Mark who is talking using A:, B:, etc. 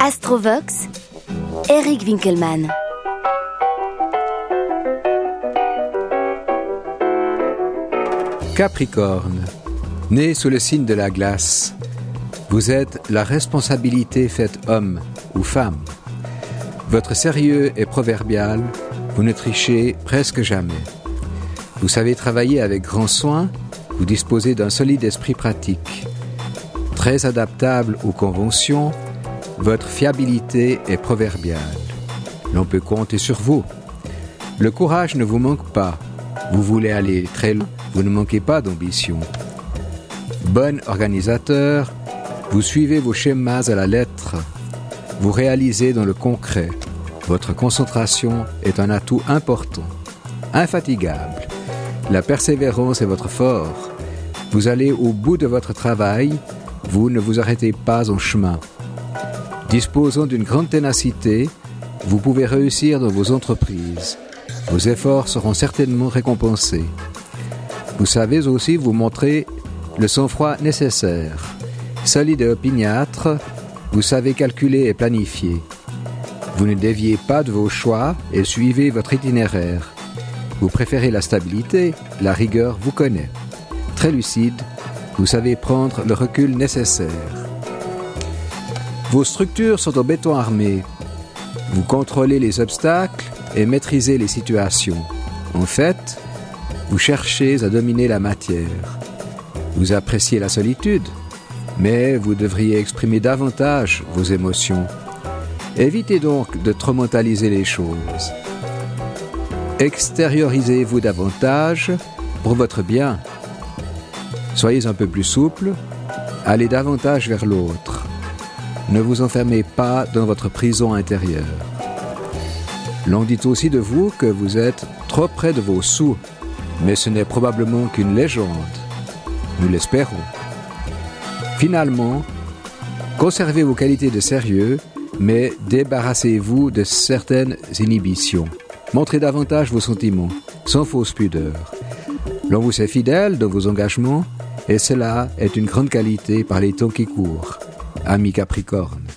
A: Astrovox, Eric Winkelmann.
B: Capricorne, né sous le signe de la glace, vous êtes la responsabilité faite homme ou femme. Votre sérieux est proverbial, vous ne trichez presque jamais. Vous savez travailler avec grand soin, vous disposez d'un solide esprit pratique. Très adaptable aux conventions, votre fiabilité est proverbiale. L'on peut compter sur vous. Le courage ne vous manque pas. Vous voulez aller très loin, vous ne manquez pas d'ambition. Bon organisateur, vous suivez vos schémas à la lettre. Vous réalisez dans le concret. Votre concentration est un atout important. Infatigable. La persévérance est votre fort. Vous allez au bout de votre travail, vous ne vous arrêtez pas en chemin. Disposant d'une grande ténacité, vous pouvez réussir dans vos entreprises. Vos efforts seront certainement récompensés. Vous savez aussi vous montrer le sang-froid nécessaire. Solide et opiniâtre, vous savez calculer et planifier. Vous ne déviez pas de vos choix et suivez votre itinéraire. Vous préférez la stabilité, la rigueur vous connaît. Très lucide, vous savez prendre le recul nécessaire. Vos structures sont en béton armé. Vous contrôlez les obstacles et maîtrisez les situations. En fait, vous cherchez à dominer la matière. Vous appréciez la solitude, mais vous devriez exprimer davantage vos émotions. Évitez donc de trop les choses. Extériorisez-vous davantage pour votre bien. Soyez un peu plus souple, allez davantage vers l'autre. Ne vous enfermez pas dans votre prison intérieure. L'on dit aussi de vous que vous êtes trop près de vos sous, mais ce n'est probablement qu'une légende. Nous l'espérons. Finalement, conservez vos qualités de sérieux, mais débarrassez-vous de certaines inhibitions. Montrez davantage vos sentiments, sans fausse pudeur. L'on vous est fidèle dans vos engagements, et cela est une grande qualité par les temps qui courent. Ami Capricorne.